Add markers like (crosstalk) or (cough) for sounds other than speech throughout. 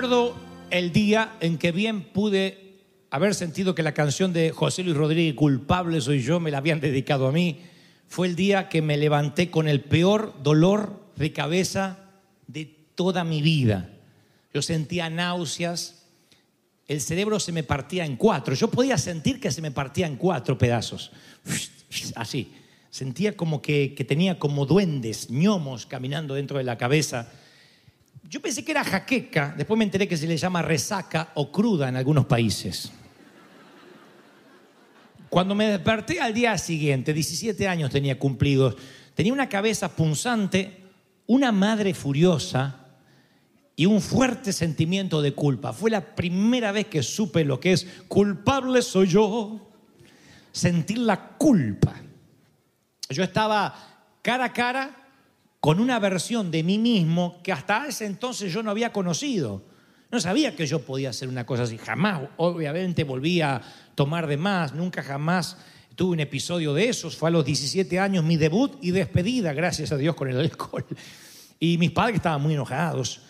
Recuerdo el día en que bien pude haber sentido que la canción de José Luis Rodríguez, Culpable soy yo, me la habían dedicado a mí. Fue el día que me levanté con el peor dolor de cabeza de toda mi vida. Yo sentía náuseas, el cerebro se me partía en cuatro. Yo podía sentir que se me partía en cuatro pedazos. (laughs) Así. Sentía como que, que tenía como duendes, ñomos caminando dentro de la cabeza. Yo pensé que era jaqueca, después me enteré que se le llama resaca o cruda en algunos países. Cuando me desperté al día siguiente, 17 años tenía cumplidos, tenía una cabeza punzante, una madre furiosa y un fuerte sentimiento de culpa. Fue la primera vez que supe lo que es culpable soy yo, sentir la culpa. Yo estaba cara a cara con una versión de mí mismo que hasta ese entonces yo no había conocido. No sabía que yo podía hacer una cosa así. Jamás, obviamente, volví a tomar de más. Nunca jamás tuve un episodio de esos. Fue a los 17 años mi debut y despedida, gracias a Dios, con el alcohol. Y mis padres estaban muy enojados.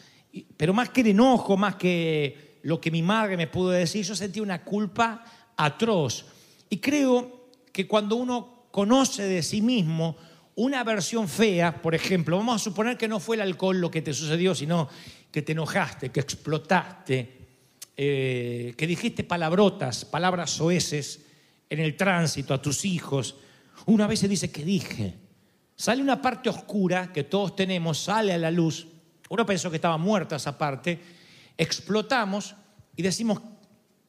Pero más que el enojo, más que lo que mi madre me pudo decir, yo sentí una culpa atroz. Y creo que cuando uno conoce de sí mismo, una versión fea, por ejemplo, vamos a suponer que no fue el alcohol lo que te sucedió, sino que te enojaste, que explotaste, eh, que dijiste palabrotas, palabras soeces en el tránsito a tus hijos. Una vez se dice que dije. Sale una parte oscura que todos tenemos, sale a la luz. Uno pensó que estaba muerta esa parte. Explotamos y decimos,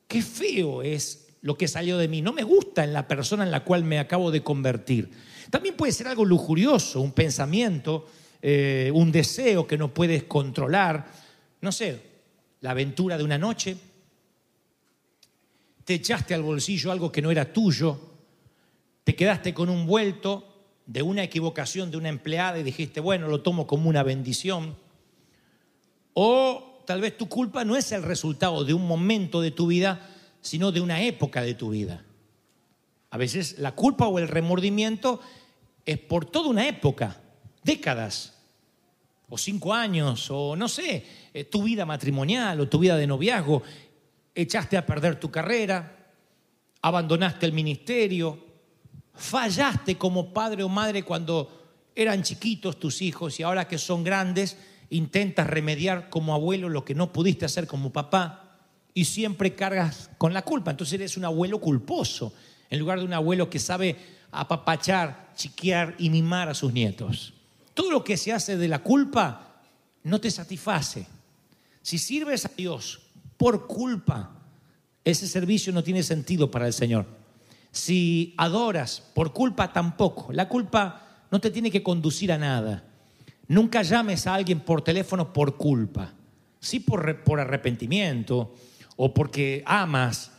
qué feo es lo que salió de mí. No me gusta en la persona en la cual me acabo de convertir. También puede ser algo lujurioso, un pensamiento, eh, un deseo que no puedes controlar. No sé, la aventura de una noche. Te echaste al bolsillo algo que no era tuyo. Te quedaste con un vuelto de una equivocación de una empleada y dijiste, bueno, lo tomo como una bendición. O tal vez tu culpa no es el resultado de un momento de tu vida, sino de una época de tu vida. A veces la culpa o el remordimiento es por toda una época, décadas, o cinco años, o no sé, eh, tu vida matrimonial o tu vida de noviazgo, echaste a perder tu carrera, abandonaste el ministerio, fallaste como padre o madre cuando eran chiquitos tus hijos y ahora que son grandes intentas remediar como abuelo lo que no pudiste hacer como papá y siempre cargas con la culpa. Entonces eres un abuelo culposo en lugar de un abuelo que sabe apapachar, chiquear y mimar a sus nietos. Todo lo que se hace de la culpa no te satisface. Si sirves a Dios por culpa, ese servicio no tiene sentido para el Señor. Si adoras por culpa, tampoco. La culpa no te tiene que conducir a nada. Nunca llames a alguien por teléfono por culpa. Sí por, por arrepentimiento o porque amas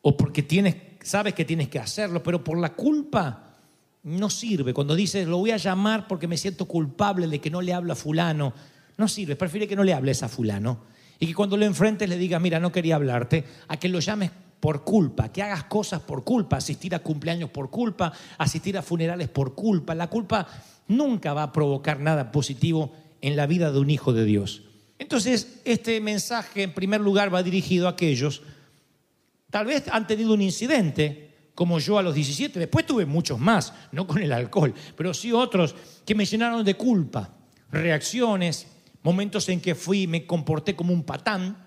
o porque tienes sabes que tienes que hacerlo, pero por la culpa no sirve. Cuando dices, lo voy a llamar porque me siento culpable de que no le habla a fulano, no sirve. Prefiere que no le hables a fulano. Y que cuando lo enfrentes le digas, mira, no quería hablarte, a que lo llames por culpa, que hagas cosas por culpa, asistir a cumpleaños por culpa, asistir a funerales por culpa. La culpa nunca va a provocar nada positivo en la vida de un hijo de Dios. Entonces, este mensaje en primer lugar va dirigido a aquellos Tal vez han tenido un incidente, como yo a los 17, después tuve muchos más, no con el alcohol, pero sí otros que me llenaron de culpa, reacciones, momentos en que fui, me comporté como un patán,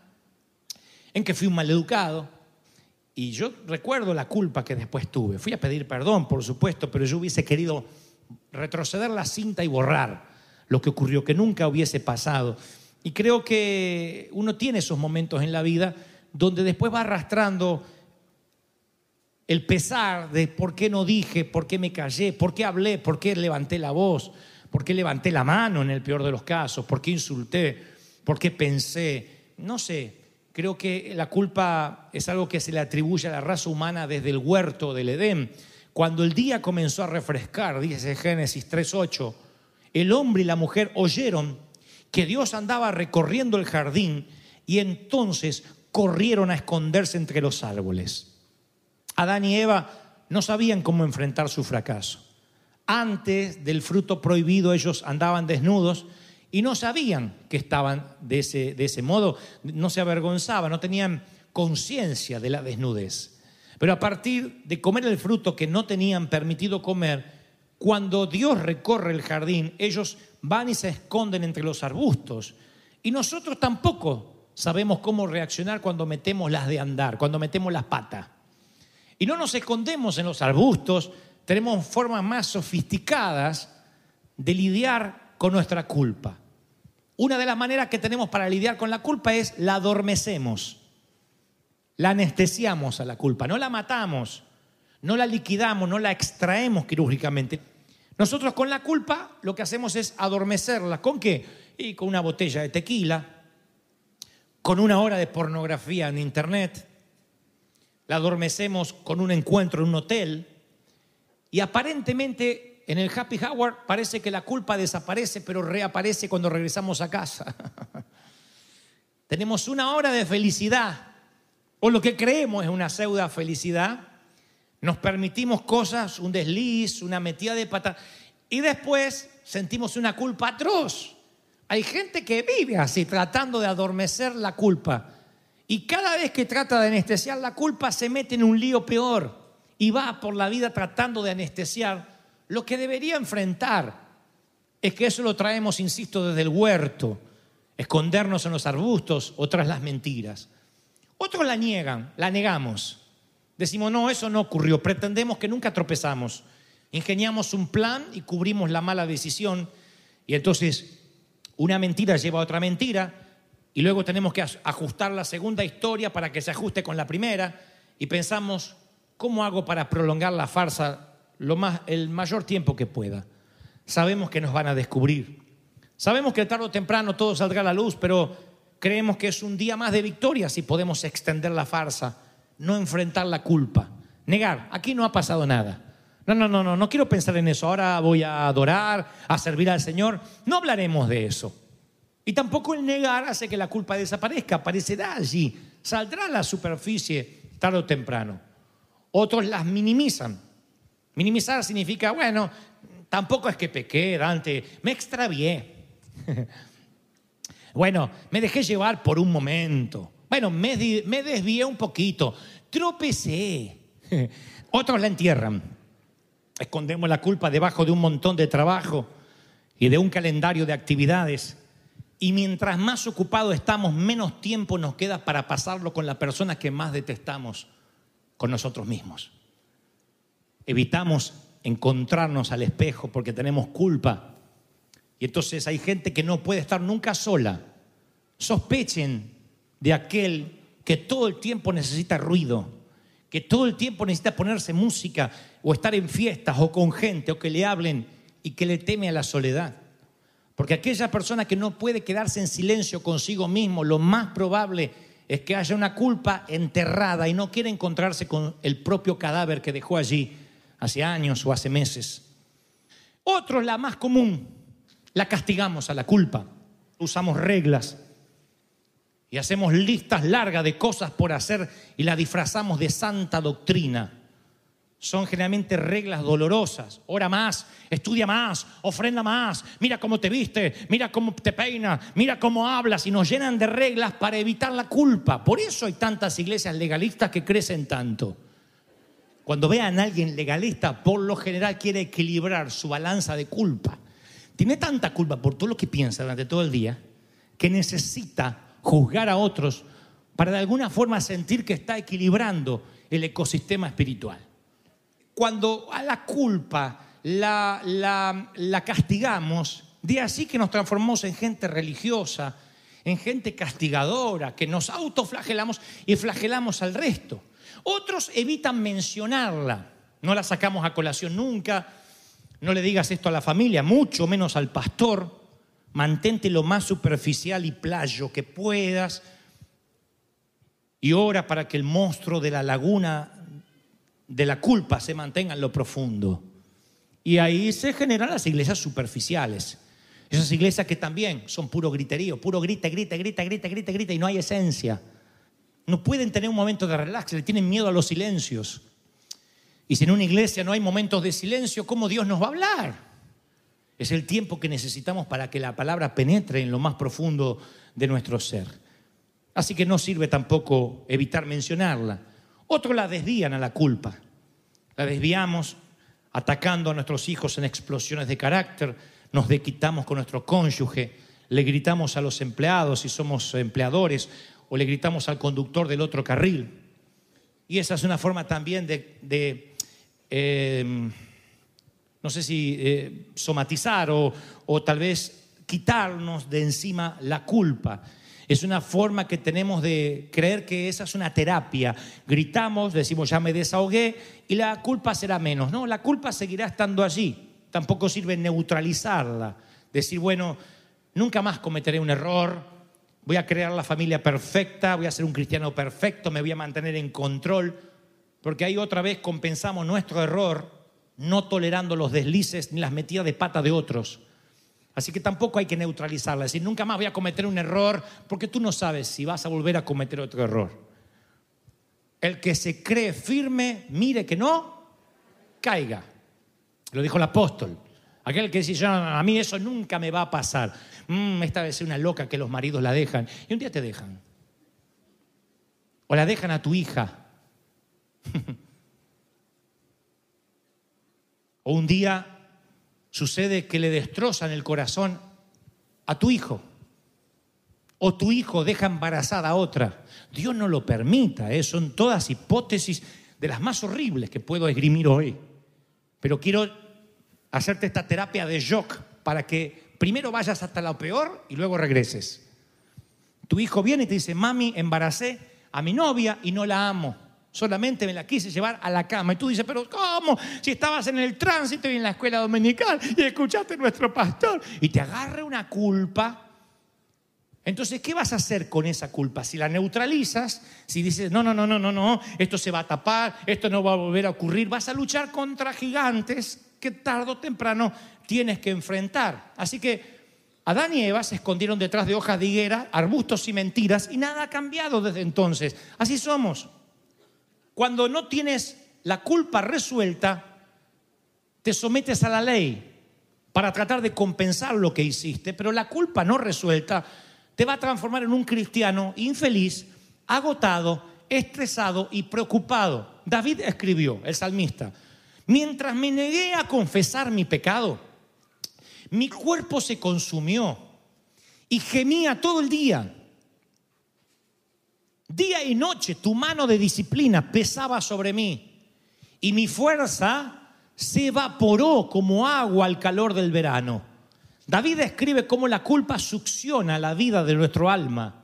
en que fui un maleducado. Y yo recuerdo la culpa que después tuve. Fui a pedir perdón, por supuesto, pero yo hubiese querido retroceder la cinta y borrar lo que ocurrió, que nunca hubiese pasado. Y creo que uno tiene esos momentos en la vida donde después va arrastrando el pesar de por qué no dije, por qué me callé, por qué hablé, por qué levanté la voz, por qué levanté la mano en el peor de los casos, por qué insulté, por qué pensé, no sé. Creo que la culpa es algo que se le atribuye a la raza humana desde el huerto del Edén. Cuando el día comenzó a refrescar, dice Génesis 3.8, el hombre y la mujer oyeron que Dios andaba recorriendo el jardín y entonces corrieron a esconderse entre los árboles. Adán y Eva no sabían cómo enfrentar su fracaso. Antes del fruto prohibido ellos andaban desnudos y no sabían que estaban de ese, de ese modo, no se avergonzaban, no tenían conciencia de la desnudez. Pero a partir de comer el fruto que no tenían permitido comer, cuando Dios recorre el jardín, ellos van y se esconden entre los arbustos. Y nosotros tampoco sabemos cómo reaccionar cuando metemos las de andar, cuando metemos las patas. Y no nos escondemos en los arbustos, tenemos formas más sofisticadas de lidiar con nuestra culpa. Una de las maneras que tenemos para lidiar con la culpa es la adormecemos, la anestesiamos a la culpa, no la matamos, no la liquidamos, no la extraemos quirúrgicamente. Nosotros con la culpa lo que hacemos es adormecerla. ¿Con qué? Y con una botella de tequila, con una hora de pornografía en internet, la adormecemos con un encuentro en un hotel y aparentemente en el happy hour parece que la culpa desaparece, pero reaparece cuando regresamos a casa. (laughs) Tenemos una hora de felicidad, o lo que creemos es una pseudo felicidad. Nos permitimos cosas, un desliz, una metida de pata, y después sentimos una culpa atroz. Hay gente que vive así, tratando de adormecer la culpa. Y cada vez que trata de anestesiar la culpa, se mete en un lío peor. Y va por la vida tratando de anestesiar lo que debería enfrentar es que eso lo traemos, insisto, desde el huerto, escondernos en los arbustos o tras las mentiras. Otros la niegan, la negamos. Decimos, no, eso no ocurrió, pretendemos que nunca tropezamos. Ingeniamos un plan y cubrimos la mala decisión y entonces una mentira lleva a otra mentira y luego tenemos que ajustar la segunda historia para que se ajuste con la primera y pensamos, ¿cómo hago para prolongar la farsa lo más, el mayor tiempo que pueda. Sabemos que nos van a descubrir. Sabemos que tarde o temprano todo saldrá a la luz, pero creemos que es un día más de victoria si podemos extender la farsa, no enfrentar la culpa, negar, aquí no ha pasado nada. No, no, no, no, no quiero pensar en eso. Ahora voy a adorar, a servir al Señor. No hablaremos de eso. Y tampoco el negar hace que la culpa desaparezca, aparecerá allí, saldrá a la superficie tarde o temprano. Otros las minimizan, Minimizar significa, bueno, tampoco es que pequé, Dante, me extravié. (laughs) bueno, me dejé llevar por un momento. Bueno, me, me desvié un poquito, tropecé. (laughs) Otros la entierran. Escondemos la culpa debajo de un montón de trabajo y de un calendario de actividades. Y mientras más ocupados estamos, menos tiempo nos queda para pasarlo con la persona que más detestamos, con nosotros mismos evitamos encontrarnos al espejo porque tenemos culpa. Y entonces hay gente que no puede estar nunca sola. Sospechen de aquel que todo el tiempo necesita ruido, que todo el tiempo necesita ponerse música o estar en fiestas o con gente o que le hablen y que le teme a la soledad. Porque aquella persona que no puede quedarse en silencio consigo mismo, lo más probable es que haya una culpa enterrada y no quiere encontrarse con el propio cadáver que dejó allí hace años o hace meses. Otros, la más común, la castigamos a la culpa. Usamos reglas y hacemos listas largas de cosas por hacer y la disfrazamos de santa doctrina. Son generalmente reglas dolorosas. Ora más, estudia más, ofrenda más, mira cómo te viste, mira cómo te peinas, mira cómo hablas y nos llenan de reglas para evitar la culpa. Por eso hay tantas iglesias legalistas que crecen tanto. Cuando vean a alguien legalista, por lo general quiere equilibrar su balanza de culpa. Tiene tanta culpa por todo lo que piensa durante todo el día que necesita juzgar a otros para de alguna forma sentir que está equilibrando el ecosistema espiritual. Cuando a la culpa la, la castigamos, de así que nos transformamos en gente religiosa, en gente castigadora, que nos autoflagelamos y flagelamos al resto. Otros evitan mencionarla, no la sacamos a colación nunca, no le digas esto a la familia, mucho menos al pastor, mantente lo más superficial y playo que puedas y ora para que el monstruo de la laguna de la culpa se mantenga en lo profundo. Y ahí se generan las iglesias superficiales. Esas iglesias que también son puro griterío, puro grita, grita, grita, grita, grita, grita y no hay esencia. No pueden tener un momento de relax, le tienen miedo a los silencios. Y si en una iglesia no hay momentos de silencio, ¿cómo Dios nos va a hablar? Es el tiempo que necesitamos para que la palabra penetre en lo más profundo de nuestro ser. Así que no sirve tampoco evitar mencionarla. Otros la desvían a la culpa. La desviamos atacando a nuestros hijos en explosiones de carácter, nos desquitamos con nuestro cónyuge, le gritamos a los empleados si somos empleadores o le gritamos al conductor del otro carril. Y esa es una forma también de, em, no sé si eh, somatizar o, o tal vez quitarnos de encima la culpa. Es una forma que tenemos de creer que esa es una terapia. Gritamos, decimos ya me desahogué y la culpa será menos. No, la culpa seguirá estando allí. Tampoco sirve neutralizarla. Decir, bueno, nunca más cometeré un error, voy a crear la familia perfecta, voy a ser un cristiano perfecto, me voy a mantener en control, porque ahí otra vez compensamos nuestro error no tolerando los deslices ni las metidas de pata de otros. Así que tampoco hay que neutralizarla, es decir, nunca más voy a cometer un error, porque tú no sabes si vas a volver a cometer otro error. El que se cree firme, mire que no, caiga. Lo dijo el apóstol. Aquel que dice, a mí eso nunca me va a pasar. Mm, esta vez es una loca que los maridos la dejan. Y un día te dejan. O la dejan a tu hija. (laughs) o un día sucede que le destrozan el corazón a tu hijo. O tu hijo deja embarazada a otra. Dios no lo permita. ¿eh? Son todas hipótesis de las más horribles que puedo esgrimir hoy. Pero quiero hacerte esta terapia de shock para que primero vayas hasta lo peor y luego regreses. Tu hijo viene y te dice, mami, embaracé a mi novia y no la amo. Solamente me la quise llevar a la cama. Y tú dices, pero ¿cómo? Si estabas en el tránsito y en la escuela dominical y escuchaste a nuestro pastor y te agarre una culpa. Entonces, ¿qué vas a hacer con esa culpa? Si la neutralizas, si dices, no, no, no, no, no, no, esto se va a tapar, esto no va a volver a ocurrir, vas a luchar contra gigantes que tarde o temprano tienes que enfrentar. Así que Adán y Eva se escondieron detrás de hojas de higuera, arbustos y mentiras, y nada ha cambiado desde entonces. Así somos. Cuando no tienes la culpa resuelta, te sometes a la ley para tratar de compensar lo que hiciste, pero la culpa no resuelta te va a transformar en un cristiano infeliz, agotado, estresado y preocupado. David escribió, el salmista, Mientras me negué a confesar mi pecado, mi cuerpo se consumió y gemía todo el día. Día y noche tu mano de disciplina pesaba sobre mí y mi fuerza se evaporó como agua al calor del verano. David escribe cómo la culpa succiona la vida de nuestro alma.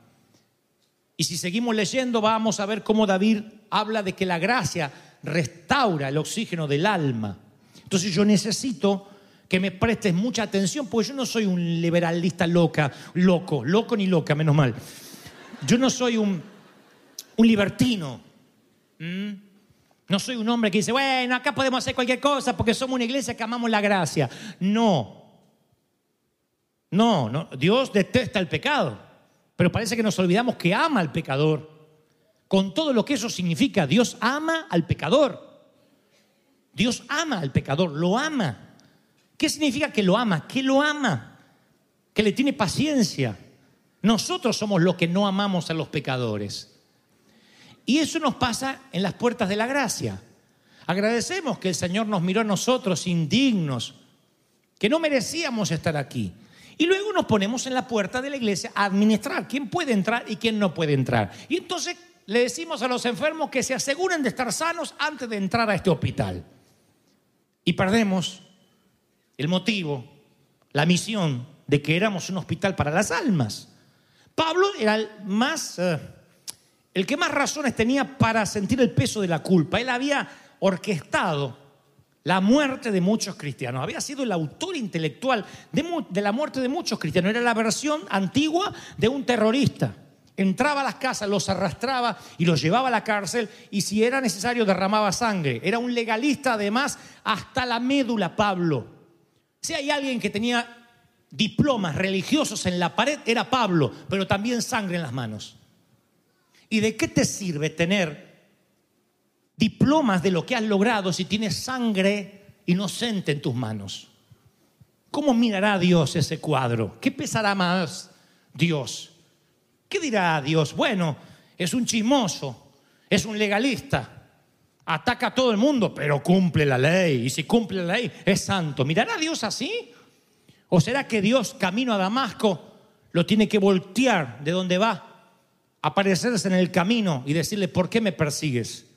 Y si seguimos leyendo vamos a ver cómo David habla de que la gracia restaura el oxígeno del alma. Entonces yo necesito que me prestes mucha atención, porque yo no soy un liberalista loca, loco, loco ni loca, menos mal. Yo no soy un, un libertino. No soy un hombre que dice, bueno, acá podemos hacer cualquier cosa porque somos una iglesia que amamos la gracia. No. No, no. Dios detesta el pecado. Pero parece que nos olvidamos que ama al pecador con todo lo que eso significa. Dios ama al pecador. Dios ama al pecador, lo ama. ¿Qué significa que lo ama? Que lo ama, que le tiene paciencia. Nosotros somos los que no amamos a los pecadores. Y eso nos pasa en las puertas de la gracia. Agradecemos que el Señor nos miró a nosotros indignos, que no merecíamos estar aquí. Y luego nos ponemos en la puerta de la iglesia a administrar quién puede entrar y quién no puede entrar. Y entonces le decimos a los enfermos que se aseguren de estar sanos antes de entrar a este hospital. Y perdemos el motivo, la misión de que éramos un hospital para las almas. Pablo era el más, eh, el que más razones tenía para sentir el peso de la culpa. Él había orquestado la muerte de muchos cristianos. Había sido el autor intelectual de, la muerte de muchos cristianos. Era la versión antigua de un terrorista entraba a las casas, los arrastraba y los llevaba a la cárcel y si era necesario derramaba sangre. Era un legalista además hasta la médula, Pablo. Si hay alguien que tenía diplomas religiosos en la pared, era Pablo, pero también sangre en las manos. ¿Y de qué te sirve tener diplomas de lo que has logrado si tienes sangre inocente en tus manos? ¿cómo mirará Dios ese cuadro? ¿Qué pesará más Dios? ¿Qué dirá Dios? Bueno, es un chismoso, es un legalista, ataca a todo el mundo, pero cumple la ley. Y si cumple la ley, es santo. ¿Mirará Dios así? ¿O será que Dios, camino a Damasco, lo tiene que voltear de donde va, aparecerse en el camino y decirle, ¿por qué me persigues?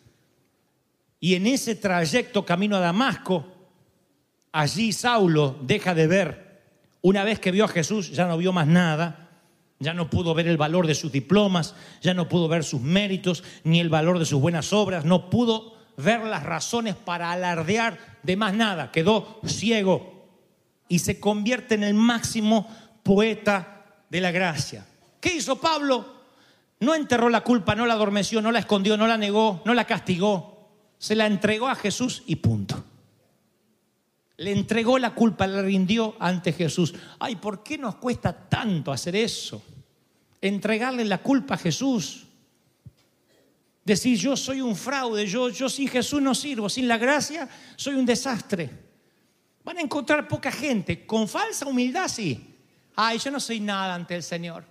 Y en ese trayecto camino a Damasco, allí Saulo deja de ver. Una vez que vio a Jesús, ya no vio más nada ya no pudo ver el valor de sus diplomas, ya no pudo ver sus méritos, ni el valor de sus buenas obras, no pudo ver las razones para alardear de más nada, quedó ciego y se convierte en el máximo poeta de la gracia. ¿Qué hizo Pablo? No enterró la culpa, no la adormeció, no la escondió, no la negó, no la castigó, se la entregó a Jesús y punto. Le entregó la culpa, la rindió ante Jesús. Ay, ¿por qué nos cuesta tanto hacer eso? Entregarle la culpa a Jesús. Decir, yo soy un fraude, yo, yo sin Jesús no sirvo, sin la gracia soy un desastre. Van a encontrar poca gente, con falsa humildad sí. Ay, yo no soy nada ante el Señor.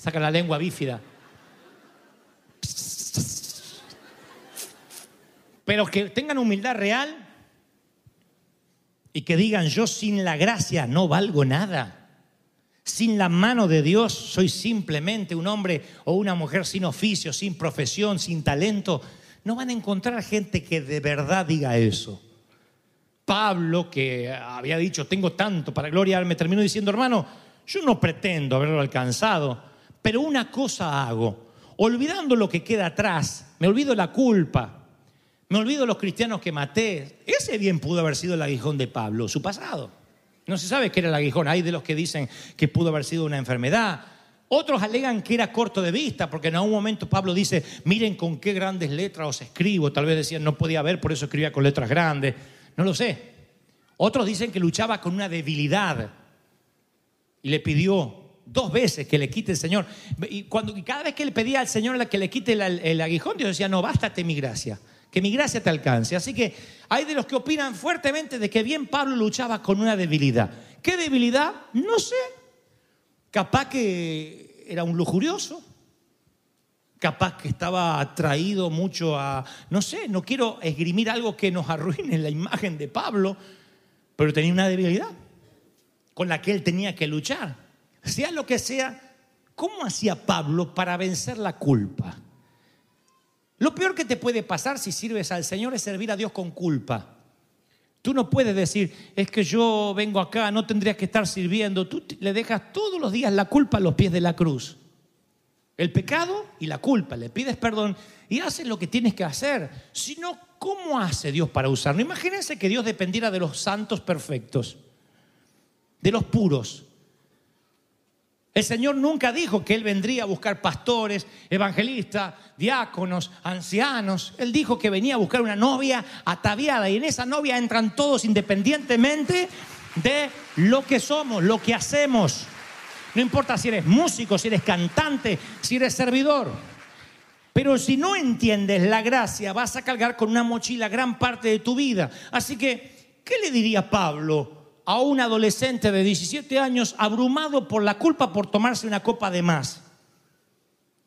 Saca la lengua bífida. Pero que tengan humildad real y que digan, yo sin la gracia no valgo nada. Sin la mano de Dios soy simplemente un hombre o una mujer sin oficio, sin profesión, sin talento. No van a encontrar gente que de verdad diga eso. Pablo, que había dicho, tengo tanto para gloriarme, terminó diciendo, hermano, yo no pretendo haberlo alcanzado, pero una cosa hago, olvidando lo que queda atrás, me olvido la culpa, me olvido los cristianos que maté. Ese bien pudo haber sido el aguijón de Pablo, su pasado. No se sabe qué era el aguijón. Hay de los que dicen que pudo haber sido una enfermedad. Otros alegan que era corto de vista, porque en algún momento Pablo dice, miren con qué grandes letras os escribo. Tal vez decían, no podía ver, por eso escribía con letras grandes. No lo sé. Otros dicen que luchaba con una debilidad y le pidió dos veces que le quite el Señor. Y, cuando, cada vez que le pedía al Señor que le quite el, aguijón, Dios decía, no, bástate mi gracia que mi gracia te alcance. Así que hay de los que opinan fuertemente de que bien Pablo luchaba con una debilidad. ¿Qué debilidad? No sé. Capaz que era un lujurioso. Capaz que estaba atraído mucho a, no sé, no quiero esgrimir algo que nos arruine la imagen de Pablo, pero tenía una debilidad con la que él tenía que luchar. Sea lo que sea, ¿cómo hacía Pablo para vencer la culpa? Lo peor que te puede pasar si sirves al Señor es servir a Dios con culpa. Tú no puedes decir, es que yo vengo acá, no tendrías que estar sirviendo. Tú le dejas todos los días la culpa a los pies de la cruz. El pecado y la culpa. Le pides perdón y haces lo que tienes que hacer. Si no, ¿cómo hace Dios para usarlo? Imagínense que Dios dependiera de los santos perfectos, de los puros. El Señor nunca dijo que Él vendría a buscar pastores, evangelistas, diáconos, ancianos. Él dijo que venía a buscar una novia ataviada y en esa novia entran todos independientemente de lo que somos, lo que hacemos. No importa si eres músico, si eres cantante, si eres servidor. Pero si no entiendes la gracia, vas a cargar con una mochila gran parte de tu vida. Así que, ¿qué le diría Pablo a un adolescente de 17 años abrumado por la culpa por tomarse una copa de más.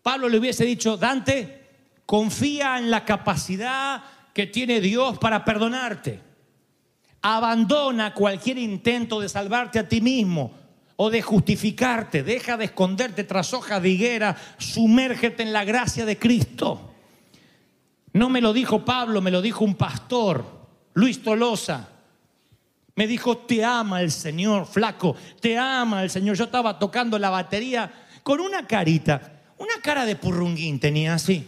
Pablo le hubiese dicho, Dante, confía en la capacidad que tiene Dios para perdonarte. Abandona cualquier intento de salvarte a ti mismo o de justificarte. Deja de esconderte tras hojas de higuera. Sumérgete en la gracia de Cristo. No me lo dijo Pablo, me lo dijo un pastor, Luis Tolosa. Me dijo, te ama el Señor, flaco, te ama el Señor. Yo estaba tocando la batería con una carita, una cara de purrunguín tenía así.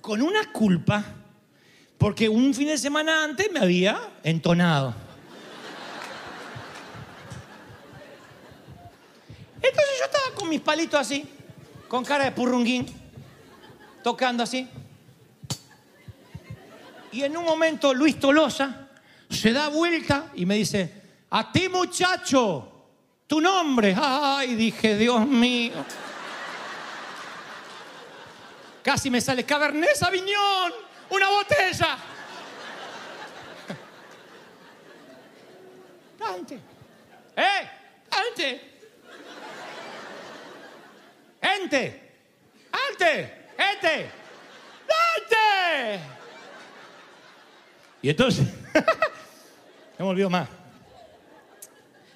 Con una culpa, porque un fin de semana antes me había entonado. Entonces yo estaba con mis palitos así, con cara de purrunguín, tocando así. Y en un momento Luis Tolosa se da vuelta y me dice, a ti muchacho, tu nombre. Ay, dije, Dios mío. Casi me sale Cabernet Sauvignon. una botella. (laughs) Dante. ¡Eh! ¡Dante! ¡Ente! ¡Ante! ¡Ente! ¡Dante! Y entonces, (laughs) no me olvido más.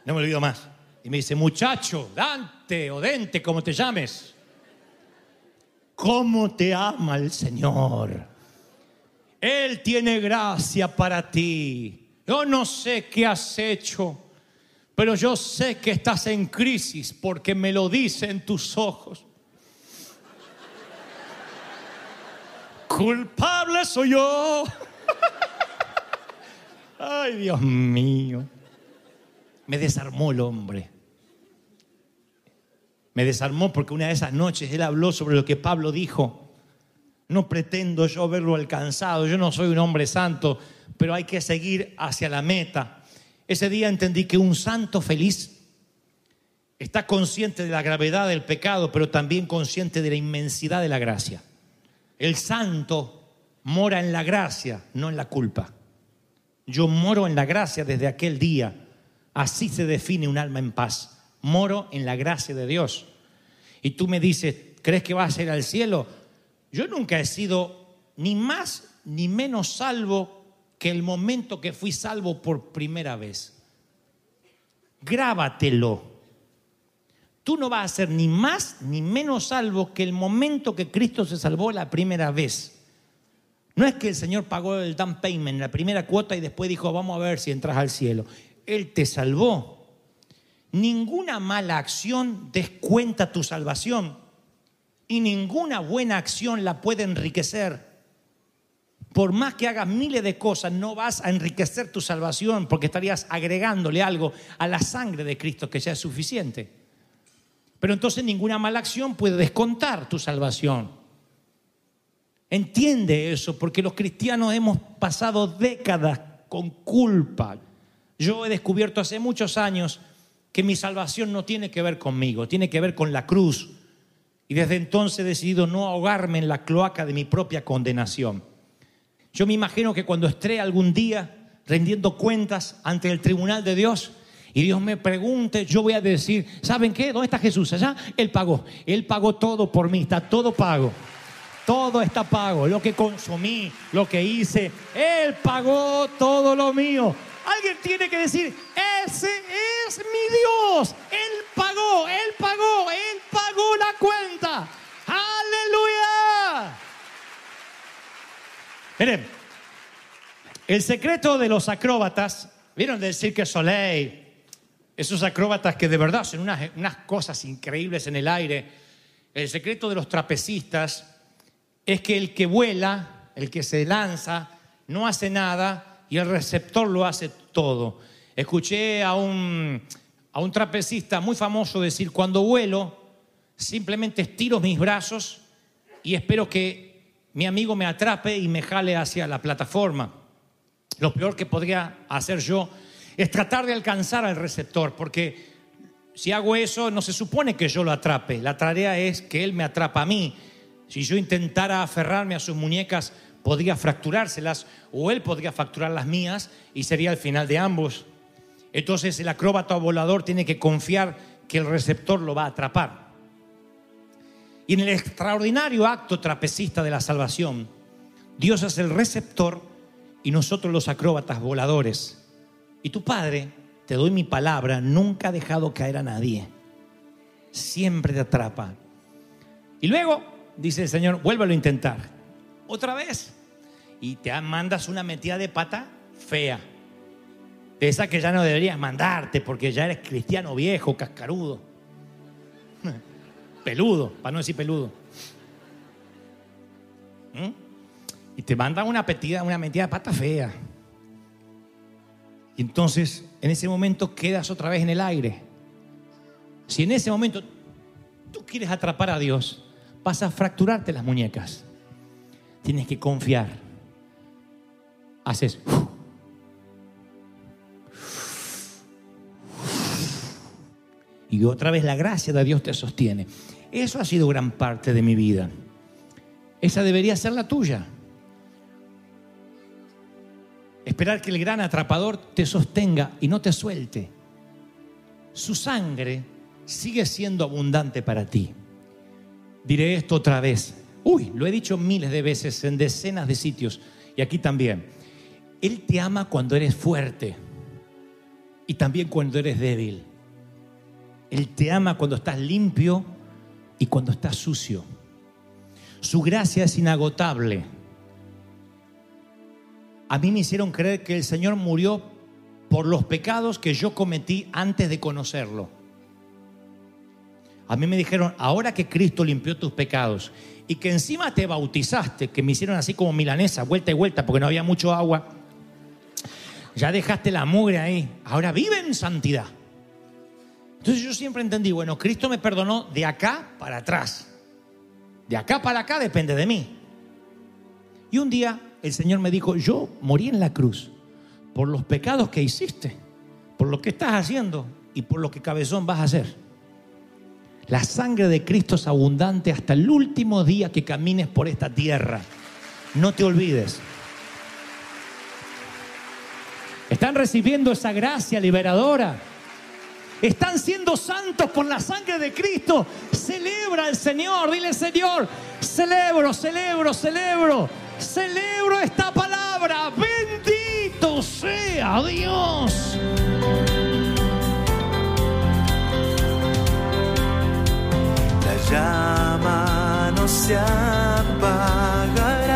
No me olvido más. Y me dice, muchacho, Dante o Dente, como te llames, ¿cómo te ama el Señor? Él tiene gracia para ti. Yo no sé qué has hecho, pero yo sé que estás en crisis porque me lo dicen tus ojos. (laughs) Culpable soy yo. Ay, Dios mío. Me desarmó el hombre. Me desarmó porque una de esas noches él habló sobre lo que Pablo dijo. No pretendo yo verlo alcanzado, yo no soy un hombre santo, pero hay que seguir hacia la meta. Ese día entendí que un santo feliz está consciente de la gravedad del pecado, pero también consciente de la inmensidad de la gracia. El santo mora en la gracia, no en la culpa. Yo moro en la gracia desde aquel día. Así se define un alma en paz. Moro en la gracia de Dios. Y tú me dices, ¿crees que vas a ir al cielo? Yo nunca he sido ni más ni menos salvo que el momento que fui salvo por primera vez. Grábatelo. Tú no vas a ser ni más ni menos salvo que el momento que Cristo se salvó la primera vez. No es que el Señor pagó el down payment, la primera cuota, y después dijo, vamos a ver si entras al cielo. Él te salvó. Ninguna mala acción descuenta tu salvación y ninguna buena acción la puede enriquecer. Por más que hagas miles de cosas, no vas a enriquecer tu salvación porque estarías agregándole algo a la sangre de Cristo que ya es suficiente. Pero entonces ninguna mala acción puede descontar tu salvación. Entiende eso, porque los cristianos hemos pasado décadas con culpa. Yo he descubierto hace muchos años que mi salvación no tiene que ver conmigo, tiene que ver con la cruz, y desde entonces he decidido no ahogarme en la cloaca de mi propia condenación. Yo me imagino que cuando esté algún día rendiendo cuentas ante el tribunal de Dios y Dios me pregunte, yo voy a decir, ¿saben qué? ¿Dónde está Jesús? Allá Él pagó. Él pagó todo por mí, está todo pago. Todo está pago. Lo que consumí, lo que hice, Él pagó todo lo mío. Alguien tiene que decir, ese es mi Dios. Él pagó, Él pagó, Él pagó la cuenta. Aleluya. Miren, el secreto de los acróbatas, ¿vieron del Cirque Soleil? Esos acróbatas que de verdad son unas, unas cosas increíbles en el aire. El secreto de los trapecistas es que el que vuela, el que se lanza, no hace nada y el receptor lo hace todo. Escuché a un, a un trapecista muy famoso decir, cuando vuelo, simplemente estiro mis brazos y espero que mi amigo me atrape y me jale hacia la plataforma. Lo peor que podría hacer yo es tratar de alcanzar al receptor, porque si hago eso no se supone que yo lo atrape, la tarea es que él me atrapa a mí. Si yo intentara aferrarme a sus muñecas, podría fracturárselas o él podría fracturar las mías y sería el final de ambos. Entonces el acróbata volador tiene que confiar que el receptor lo va a atrapar. Y en el extraordinario acto trapecista de la salvación, Dios es el receptor y nosotros los acróbatas voladores. Y tu Padre, te doy mi palabra, nunca ha dejado caer a nadie. Siempre te atrapa. Y luego, dice el Señor, vuélvelo a intentar otra vez. Y te mandas una metida de pata fea. esa que ya no deberías mandarte porque ya eres cristiano viejo, cascarudo. (laughs) Peludo, para no decir peludo. ¿Mm? Y te mandan una, petida, una metida de pata fea. Y entonces, en ese momento quedas otra vez en el aire. Si en ese momento tú quieres atrapar a Dios, vas a fracturarte las muñecas. Tienes que confiar. Haces. Y otra vez la gracia de Dios te sostiene. Eso ha sido gran parte de mi vida. Esa debería ser la tuya. Esperar que el gran atrapador te sostenga y no te suelte. Su sangre sigue siendo abundante para ti. Diré esto otra vez. Uy, lo he dicho miles de veces en decenas de sitios y aquí también. Él te ama cuando eres fuerte y también cuando eres débil. Él te ama cuando estás limpio y cuando estás sucio. Su gracia es inagotable. A mí me hicieron creer que el Señor murió por los pecados que yo cometí antes de conocerlo. A mí me dijeron, ahora que Cristo limpió tus pecados y que encima te bautizaste, que me hicieron así como milanesa, vuelta y vuelta, porque no había mucho agua, ya dejaste la mugre ahí, ahora vive en santidad. Entonces yo siempre entendí, bueno, Cristo me perdonó de acá para atrás. De acá para acá depende de mí. Y un día el Señor me dijo, yo morí en la cruz por los pecados que hiciste, por lo que estás haciendo y por lo que cabezón vas a hacer. La sangre de Cristo es abundante hasta el último día que camines por esta tierra. No te olvides. Están recibiendo esa gracia liberadora. Están siendo santos por la sangre de Cristo. Celebra al Señor. Dile, Señor, celebro, celebro, celebro. Celebro esta palabra. Bendito sea Dios. llama no se apagará.